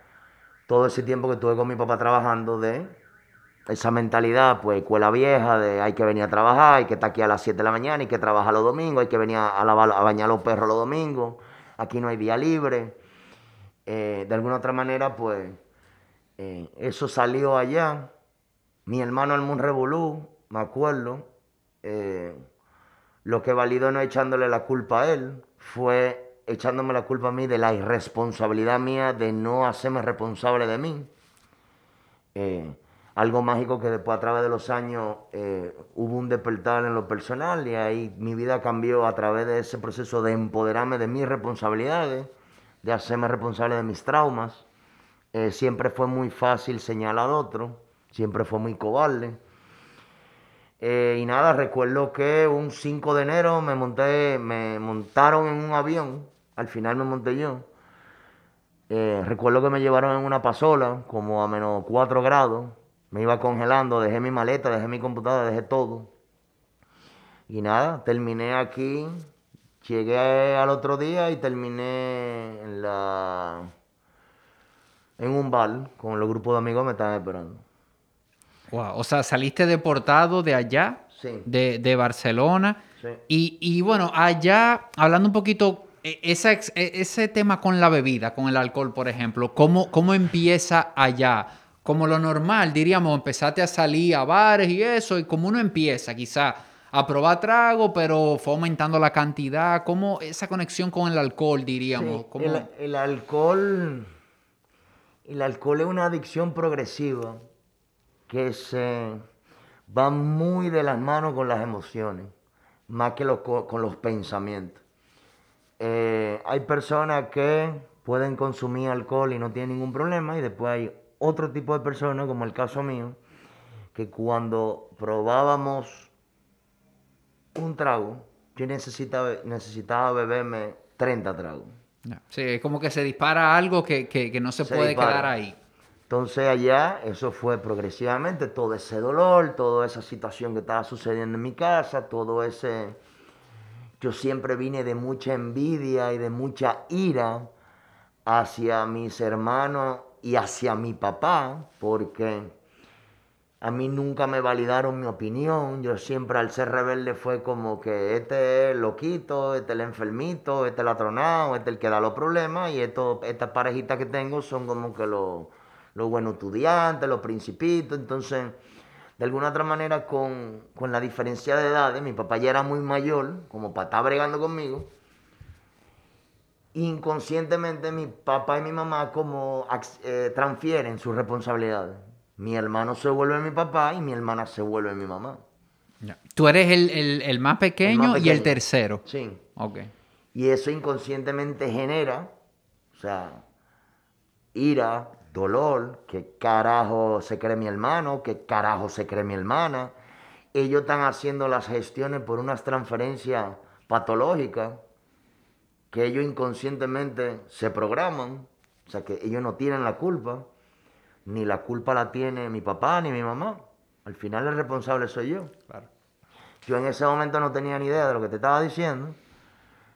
todo ese tiempo que tuve con mi papá trabajando de esa mentalidad, pues, escuela vieja, de hay que venir a trabajar, hay que estar aquí a las 7 de la mañana, hay que trabajar los domingos, hay que venir a, lavar, a bañar los perros los domingos, aquí no hay día libre. Eh, de alguna otra manera, pues, eh, eso salió allá. Mi hermano Almun Revolú, me acuerdo, eh, lo que validó no echándole la culpa a él fue echándome la culpa a mí de la irresponsabilidad mía de no hacerme responsable de mí. Eh, algo mágico que después a través de los años eh, hubo un despertar en lo personal y ahí mi vida cambió a través de ese proceso de empoderarme de mis responsabilidades, de hacerme responsable de mis traumas. Eh, siempre fue muy fácil señalar a otro, siempre fue muy cobarde. y nada, recuerdo que un 5 de enero me monté, me montaron en un avión al final me monté yo. Eh, recuerdo que me llevaron en una pasola, como a menos 4 grados. Me iba congelando, dejé mi maleta, dejé mi computadora, dejé todo. Y nada, terminé aquí. Llegué al otro día y terminé en la en un bar con los grupos de amigos que me estaban esperando. Wow, o sea, saliste deportado de allá, de, de, Barcelona. Sí. Y, y bueno, allá, hablando un poquito e, e, ese tema con la bebida, con el alcohol, por ejemplo, ¿cómo, ¿cómo empieza allá? Como lo normal, diríamos, empezaste a salir a bares y eso, y como uno empieza quizá a probar trago, pero fue aumentando la cantidad, ¿cómo esa conexión con el alcohol, diríamos? el, el, alcohol, el alcohol es una adicción progresiva que se va muy de las manos con las emociones, más que con los pensamientos. Eh, hay personas que pueden consumir alcohol y no tienen ningún problema y después hay otro tipo de personas, como el caso mío, que cuando probábamos un trago, yo necesitaba, necesitaba beberme 30 tragos. Sí, es como que se dispara algo que, no se, puede quedar ahí. Entonces allá eso fue progresivamente, todo ese dolor, toda esa situación que estaba sucediendo en mi casa, todo ese yo siempre vine de mucha envidia y de mucha ira hacia mis hermanos y hacia mi papá, porque A mí nunca me validaron mi opinión. Yo siempre al ser rebelde fue como que este es el loquito, este es el enfermito, este es el atronado, este es el que da los problemas y esto, estas parejitas que tengo son como que los, los buenos estudiantes, los principitos. Entonces, de alguna otra manera, con, con la diferencia de edades, mi papá ya era muy mayor, como para estar bregando conmigo inconscientemente mi papá y mi mamá como eh, transfieren sus responsabilidades. Mi hermano se vuelve mi papá y mi hermana se vuelve mi mamá. Tú eres el, más pequeño y el tercero. Sí. Ok. Y eso inconscientemente genera, o sea, ira, dolor, qué carajo se cree mi hermano, qué carajo se cree mi hermana. Ellos están haciendo las gestiones por unas transferencias patológicas que ellos inconscientemente se programan, o sea, que ellos no tienen la culpa, ni la culpa la tiene mi papá ni mi mamá. Al final el responsable soy yo. Yo en ese momento no tenía ni idea de lo que te estaba diciendo.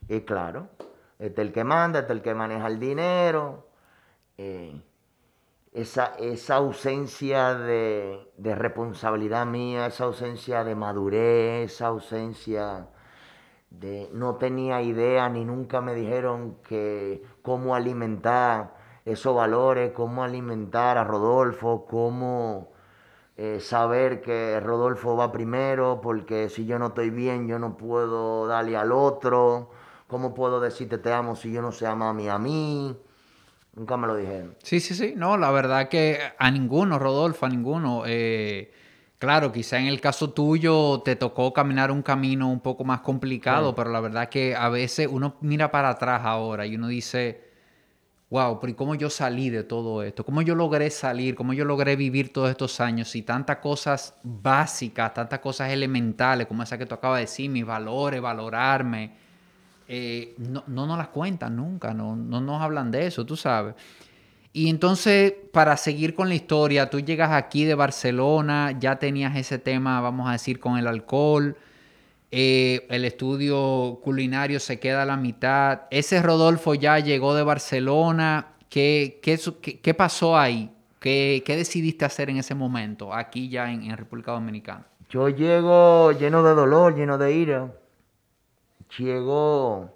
Y claro, este es el que manda, este es el que maneja el dinero. Eh, esa, esa ausencia de, de responsabilidad mía, esa ausencia de madurez, esa ausencia no tenía idea ni nunca me dijeron que cómo alimentar esos valores, cómo alimentar a Rodolfo, cómo eh, saber que Rodolfo va primero, porque si yo no estoy bien, yo no puedo darle al otro, cómo puedo decirte te amo si yo no sé amar a mí. Nunca me lo dijeron. Sí, sí, sí. No, la verdad que a ninguno, Rodolfo, a ninguno. Eh, Claro, quizá en el caso tuyo te tocó caminar un camino un poco más complicado, pero la verdad que a veces uno mira para atrás ahora y uno dice, wow, pero ¿y cómo yo salí de todo esto? ¿Cómo yo logré salir? ¿Cómo yo logré vivir todos estos años? Y tantas cosas básicas, tantas cosas elementales, como esa que tú acabas de decir, mis valores, valorarme, eh, no, no nos las cuentan nunca, no, no nos hablan de eso, tú sabes. Y entonces, para seguir con la historia, tú llegas aquí de Barcelona, ya tenías ese tema, vamos a decir, con el alcohol. Eh, el estudio culinario se queda a la mitad. Ese Rodolfo ya llegó de Barcelona. ¿Qué, qué, pasó ahí? ¿Qué, decidiste hacer en ese momento, aquí ya en, en República Dominicana? Yo llego lleno de dolor, lleno de ira. Llego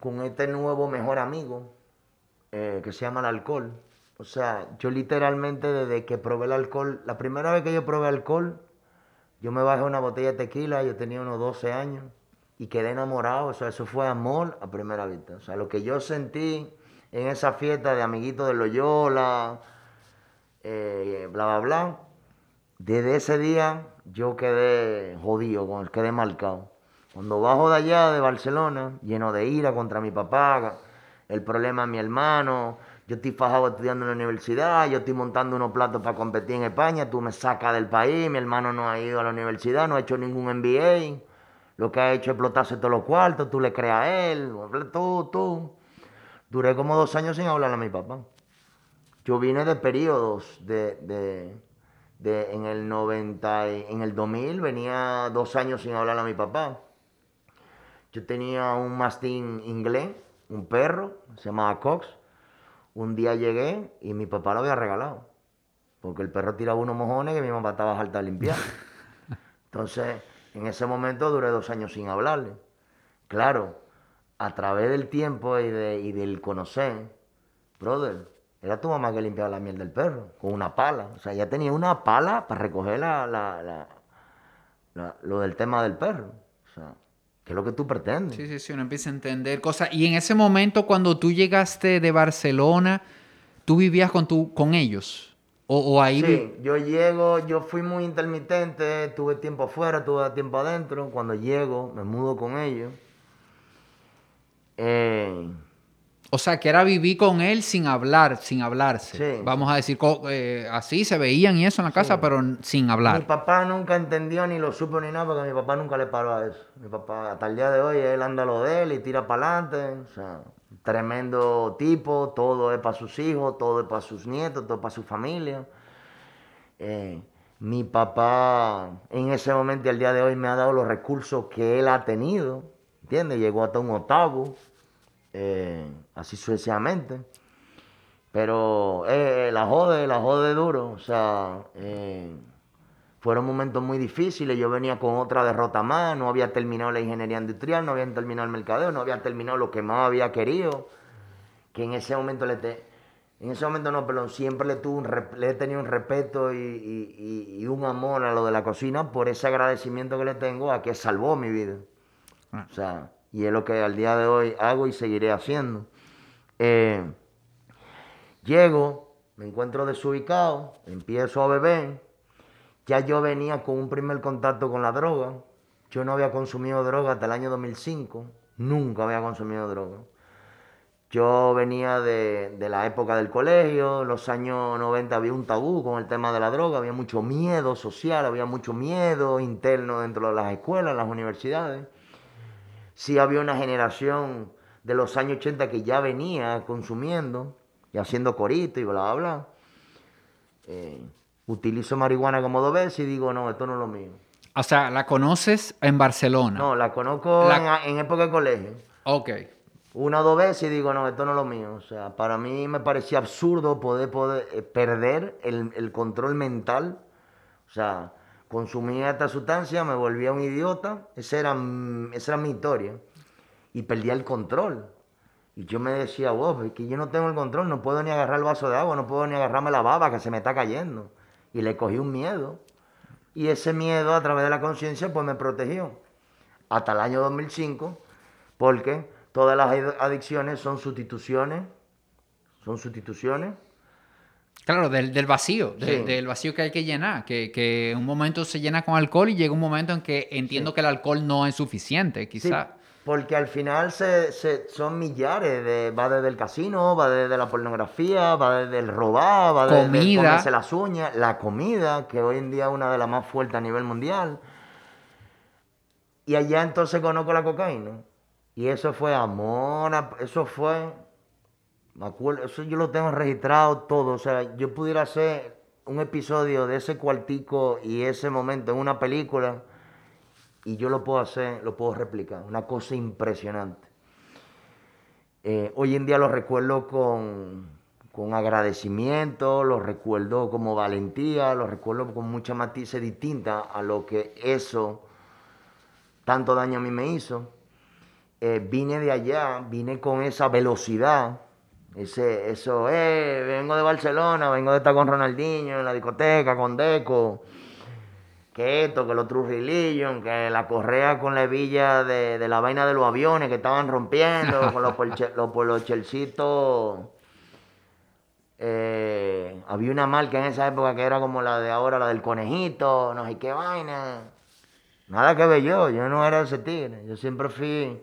con este nuevo mejor amigo eh, que se llama el alcohol. O sea, yo literalmente desde que probé el alcohol, la primera vez que yo probé alcohol, yo me bajé una botella de tequila, yo tenía unos 12 años y quedé enamorado. O sea, eso fue amor a primera vista. O sea, lo que yo sentí en esa fiesta de amiguitos de Loyola, eh, bla, bla, bla. Desde ese día yo quedé jodido, quedé marcado. Cuando bajo de allá, de Barcelona, lleno de ira contra mi papá, el problema es mi hermano, yo estoy fajado estudiando en la universidad, yo estoy montando unos platos para competir en España, tú me sacas del país, mi hermano no ha ido a la universidad, no ha hecho ningún MBA, lo que ha hecho es explotarse todos los cuartos, tú le creas a él, tú, tú. Duré como dos años sin hablarle a mi papá. Yo vine de periodos de, de, en el 90, en el 2000 venía dos años sin hablarle a mi papá. Yo tenía un mastín inglés un perro, se llamaba Cox. Un día llegué y mi papá lo había regalado. Porque el perro tiraba unos mojones que mi mamá estaba harta de limpiar. [LAUGHS] Entonces, en ese momento duré dos años sin hablarle. Claro, a través del tiempo y, de, del conocer, brother, era tu mamá que limpiaba la miel del perro con una pala. O sea, ya tenía una pala para recoger la, lo del tema del perro. O sea, ¿Qué es lo que tú pretendes? Sí, sí, sí, uno empieza a entender cosas. Y en ese momento, cuando tú llegaste de Barcelona, ¿tú vivías con, tu, con ellos? ¿O, ahí sí, yo llego, yo fui muy intermitente, tuve tiempo afuera, tuve tiempo adentro. Cuando llego, me mudo con ellos. Eh, o sea, que era vivir con él sin hablar, sin hablarse. Vamos a decir, eh, así se veían y eso en la casa, pero sin hablar. Mi papá nunca entendió ni lo supo ni nada, porque mi papá nunca le paró a eso. Mi papá, hasta el día de hoy, él anda lo de él y tira para adelante. O sea, tremendo tipo, todo es para sus hijos, todo es para sus nietos, todo es para su familia. Eh, mi papá en ese momento y al día de hoy me ha dado los recursos que él ha tenido, ¿entiendes? Llegó hasta un octavo. Eh, así sucesivamente. Pero eh, la jode, la jode duro. O sea, eh, fueron momentos muy difíciles. Yo venía con otra derrota más, no había terminado la ingeniería industrial, no había terminado el mercadeo, no había terminado lo que más había querido. Que en ese momento le te, en ese momento no, pero siempre le, tuve un, le he tenido un respeto y, un amor a lo de la cocina por ese agradecimiento que le tengo a que salvó mi vida. Ah. O sea, y es lo que al día de hoy hago y seguiré haciendo. Eh, llego, me encuentro desubicado, empiezo a beber ya yo venía con un primer contacto con la droga. Yo no había consumido droga hasta el año 2005. Nunca había consumido droga. Yo venía de, la época del colegio, los años 90 había un tabú con el tema de la droga, había mucho miedo social, había mucho miedo interno dentro de las escuelas, las universidades. Sí había una generación de los años 80 que ya venía consumiendo y haciendo corito y bla, bla, bla. Eh, utilizo marihuana como dos veces y digo, no, esto no es lo mío. O sea, ¿la conoces en Barcelona? No, la conozco En, época de colegio. Ok. Una o dos veces y digo, no, esto no es lo mío. O sea, para mí me parecía absurdo poder, poder eh, perder el, control mental. O sea, consumía esta sustancia, me volvía un idiota. Esa era, esa era mi historia. Y perdía el control. Y yo me decía, wow, es que yo no tengo el control, no puedo ni agarrar el vaso de agua, no puedo ni agarrarme la baba que se me está cayendo y le cogí un miedo. Y ese miedo a través de la conciencia pues me protegió hasta el año 2005 porque todas las adicciones son sustituciones, son sustituciones. Claro, del, vacío, del vacío que hay que llenar, que, que un momento se llena con alcohol y llega un momento en que entiendo que el alcohol no es suficiente, quizás. Porque al final se, son millares, de, va desde el casino, va desde la pornografía, va desde el robar, va desde el comerse las uñas, la comida, que hoy en día es una de las más fuertes a nivel mundial. Y allá entonces conozco la cocaína. Y eso fue amor, eso fue, me acuerdo, eso yo lo tengo registrado todo. O sea, yo pudiera hacer un episodio de ese cuartico y ese momento en una película y yo lo puedo hacer, lo puedo replicar. Una cosa impresionante. Eh, hoy en día lo recuerdo con, con agradecimiento, lo recuerdo como valentía, lo recuerdo con mucha matices distinta a lo que eso tanto daño a mí me hizo. Eh, vine de allá, vine con esa velocidad, ese, eso, eh, vengo de Barcelona, vengo de estar con Ronaldinho en la discoteca, con Deco, que esto, que los Trujillo, que la correa con la hebilla de, la vaina de los aviones que estaban rompiendo, con los, los, los chelcitos. Eh, había una marca en esa época que era como la de ahora, la del conejito, no sé qué vaina. Nada que ver yo, yo no era ese tigre. Yo siempre fui,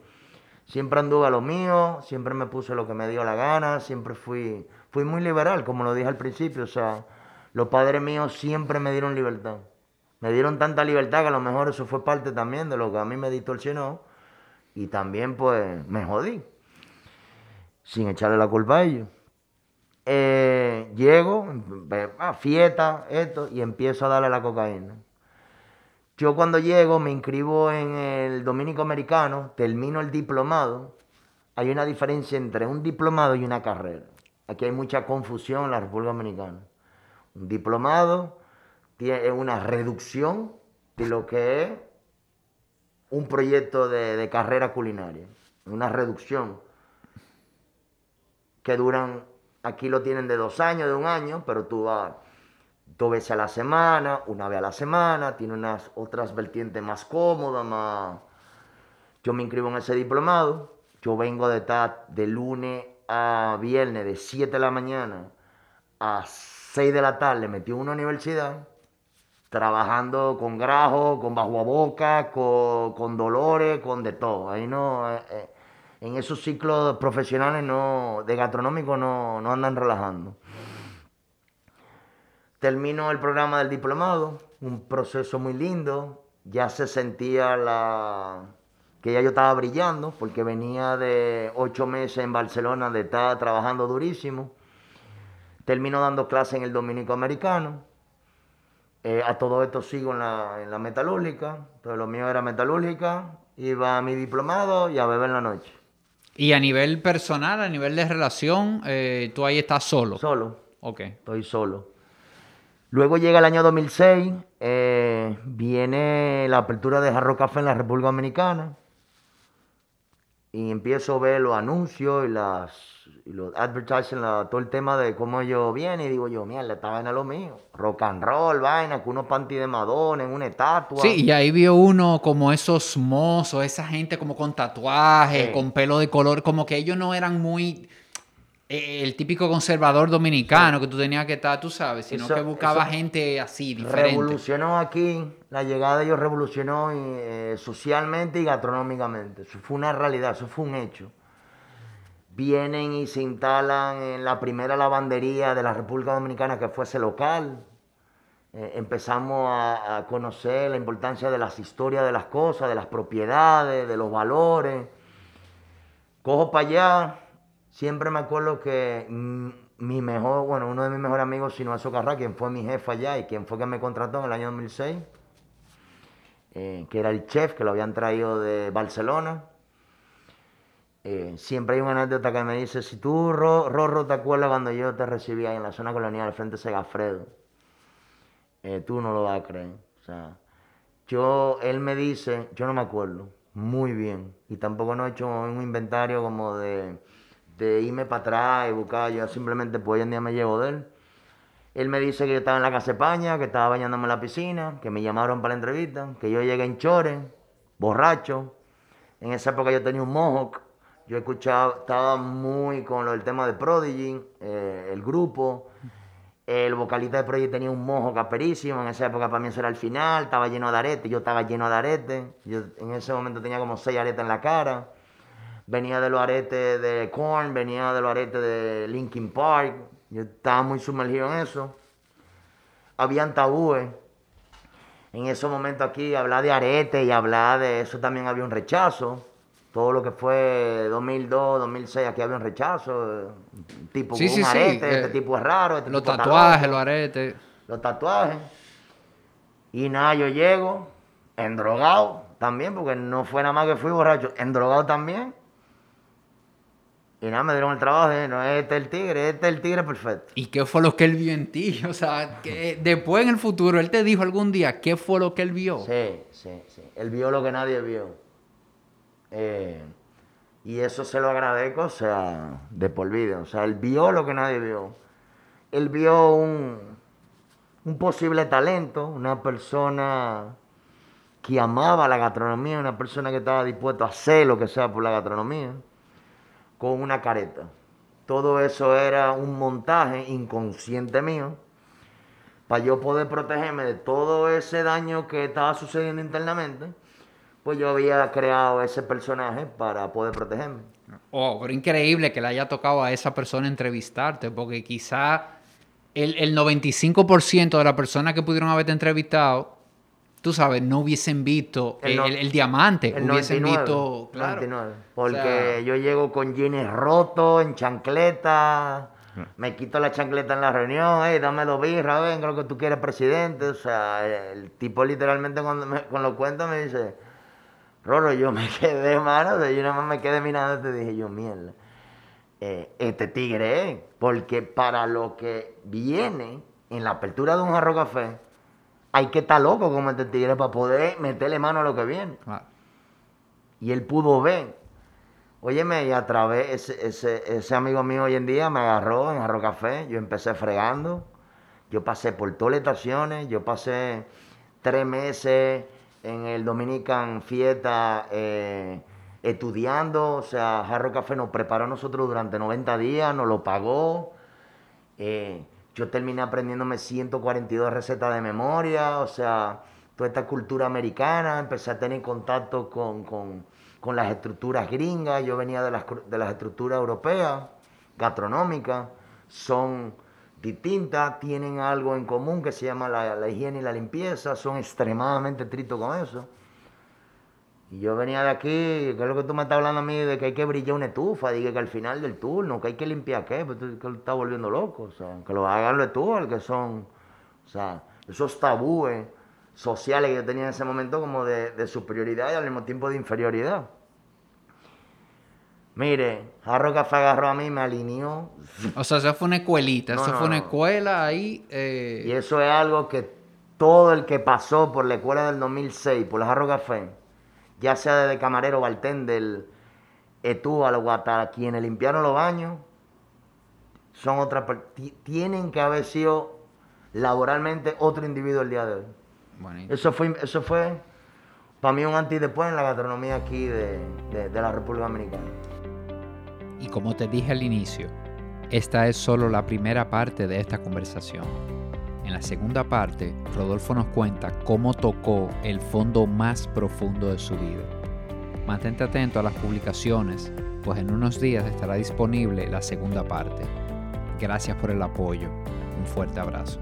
siempre anduve a lo mío, siempre me puse lo que me dio la gana, siempre fui, fui muy liberal, como lo dije al principio. O sea, los padres míos siempre me dieron libertad me dieron tanta libertad que a lo mejor eso fue parte también de lo que a mí me distorsionó. Y también pues me jodí. Sin echarle la culpa a ellos. Eh, llego, a fiesta, esto, y empiezo a darle la cocaína. Yo cuando llego me inscribo en el Dominico Americano, termino el diplomado. Hay una diferencia entre un diplomado y una carrera. Aquí hay mucha confusión en la República Dominicana. Un diplomado tiene una reducción de lo que es un proyecto de, carrera culinaria. Una reducción que duran, aquí lo tienen de dos años, de un año, pero tú vas dos veces a la semana, una vez a la semana, tiene unas otras vertientes más cómodas, más... Yo me inscribo en ese diplomado, yo vengo de estar de lunes a viernes de 7 de la mañana a 6 de la tarde metí en una universidad trabajando con grajo, con bajo a boca, con, dolores, con de todo. Ahí no, eh, eh, en esos ciclos profesionales no, de gastronómico no, andan relajando. Termino el programa del diplomado, un proceso muy lindo, ya se sentía la que ya yo estaba brillando, porque venía de ocho meses en Barcelona de estar trabajando durísimo. Termino dando clase en el Dominico Americano eh, a todo esto sigo en la, en la metalúrgica, pero lo mío era metalúrgica, iba a mi diplomado y a beber en la noche. Y a nivel personal, a nivel de relación, eh, tú ahí estás solo. Solo. Ok. Estoy solo. Luego llega el año 2006, eh, viene la apertura de Jarro Café en la República Dominicana y empiezo a ver los anuncios y las y los advertising, la- todo el tema de cómo yo viene y digo yo, mierda, esta vaina es lo mío. Rock and roll, vaina, con unos panty de Madonna, en una estatua. Sí, y ahí vio uno como esos mozos, esa gente como con tatuajes, Sí. con pelo de color, como que ellos no eran muy el típico conservador dominicano que tú tenías que estar, tú sabes, sino Eso- que buscaba gente así, diferente. Revolucionó aquí, la llegada de ellos revolucionó eh, socialmente y gastronómicamente. Eso fue una realidad, eso fue un hecho. Vienen y se instalan en la primera lavandería de la República Dominicana que fuese local. Eh, empezamos a, a conocer la importancia de las historias de las cosas, de las propiedades, de los valores. Cojo para allá, siempre me acuerdo que mi mejor, bueno, uno de mis mejores amigos, Sino Carrá, quien fue mi jefe allá y quien fue que me contrató en el año 2006, eh, que era el chef que lo habían traído de Barcelona. Eh, siempre hay una anécdota que me dice, si tú, Ro- Rorro, te acuerdas cuando yo te recibí ahí en la zona colonial, al frente de Segafredo, eh, tú no lo vas a creer. O sea, yo, él me dice, yo no me acuerdo, muy bien, y tampoco no he hecho un inventario como de, de irme para atrás y buscar, yo simplemente pues hoy en día me llevo de él. Él me dice que yo estaba en la casa de España, que estaba bañándome en la piscina, que me llamaron para la entrevista, que yo llegué en chores, borracho. En esa época yo tenía un mohawk. Yo escuchaba, estaba muy con lo del tema de Prodigy, eh, el grupo. El vocalista de Prodigy tenía un mohawk aperísimo. En esa época para mí eso era el final. Estaba lleno de aretes. Yo estaba lleno de aretes. Yo en ese momento tenía como seis aretes en la cara. Venía de los aretes de Korn, venía de los aretes de Linkin Park. Yo estaba muy sumergido en eso. Habían tabúes. En ese momento aquí, hablar de arete y hablar de eso también había un rechazo. Todo lo que fue 2002, 2006, aquí había un rechazo. Tipo Sí, con sí, un sí, arete, eh, este tipo es raro, este Los tatuajes, los aretes. los tatuajes. Y nada, yo llego, endrogado también, porque no fue nada más que fui borracho, endrogado también. Y nada, me dieron el trabajo, eh, no, este es el tigre, este es el tigre perfecto. ¿Y qué fue lo que él vio en ti? [LAUGHS] O sea, que después en el futuro, él te dijo algún día, ¿qué fue lo que él vio? Sí, sí, sí. Él vio lo que nadie vio. Eh, y eso se lo agradezco, o sea, de por vida. O sea, él vio lo que nadie vio. Él vio un, un posible talento, una persona que amaba la gastronomía, una persona que estaba dispuesta a hacer lo que sea por la gastronomía, con una careta. Todo eso era un montaje inconsciente mío para yo poder protegerme de todo ese daño que estaba sucediendo internamente, pues yo había creado ese personaje para poder protegerme. Oh, pero increíble que le haya tocado a esa persona entrevistarte, porque quizá el, el 95% de las personas que pudieron haberte entrevistado, tú sabes, no hubiesen visto el, El no- el- el diamante, El hubiesen 99, visto, claro. 99, porque O sea, yo llego con jeans rotos, en chancleta, me quito la chancleta en la reunión, hey, dame dos birras, ven, creo que tú quieres presidente. O sea, el tipo literalmente cuando me, cuando lo cuenta me dice, Roro, yo me [LAUGHS] quedé, mano, o sea, yo nada más me quedé mirando y te dije yo, mierda, eh, este tigre es, porque para lo que viene en la apertura de un jarro café, hay que estar loco como este tigre para poder meterle mano a lo que viene. claro. Y él pudo ver. Óyeme, y a través, ese, ese, ese amigo mío hoy en día me agarró en Jarro Café, yo empecé fregando, yo pasé por todas las estaciones, yo pasé tres meses en el Dominican Fiesta eh, estudiando, o sea, Jarro Café nos preparó a nosotros durante 90 días, nos lo pagó, eh, yo terminé aprendiéndome 142 recetas de memoria, o sea, toda esta cultura americana, empecé a tener contacto con, con- con las estructuras gringas, yo venía de las, de las estructuras europeas, gastronómicas, son distintas, tienen algo en común que se llama la, la higiene y la limpieza, son extremadamente estrictos con eso. Y yo venía de aquí, que es lo que tú me estás hablando a mí, de que hay que brillar una estufa, dije que al final del turno, que hay que limpiar qué, pues tú que lo estás volviendo loco, o sea, que lo hagan los tours, que son, o sea, esos tabúes sociales que yo tenía en ese momento como de, de superioridad y al mismo tiempo de inferioridad. Mire, Jarro Café agarró a mí, me alineó. O sea, eso fue una escuelita, [LAUGHS] No, eso no, fue una no. escuela ahí. eh, Y eso es algo que todo el que pasó por la escuela del 2006, por el Jarro Café, ya sea desde camarero, bartender, etúbalo, hasta quienes limpiaron los baños, son otras tienen que haber sido laboralmente otro individuo el día de hoy. bonito. Eso fue, eso fue para mí un antes y después en la gastronomía aquí de, de- de la República Dominicana. Y como te dije al inicio, esta es solo la primera parte de esta conversación. En la segunda parte, Rodolfo nos cuenta cómo tocó el fondo más profundo de su vida. Mantente atento a las publicaciones, pues en unos días estará disponible la segunda parte. Gracias por el apoyo. Un fuerte abrazo.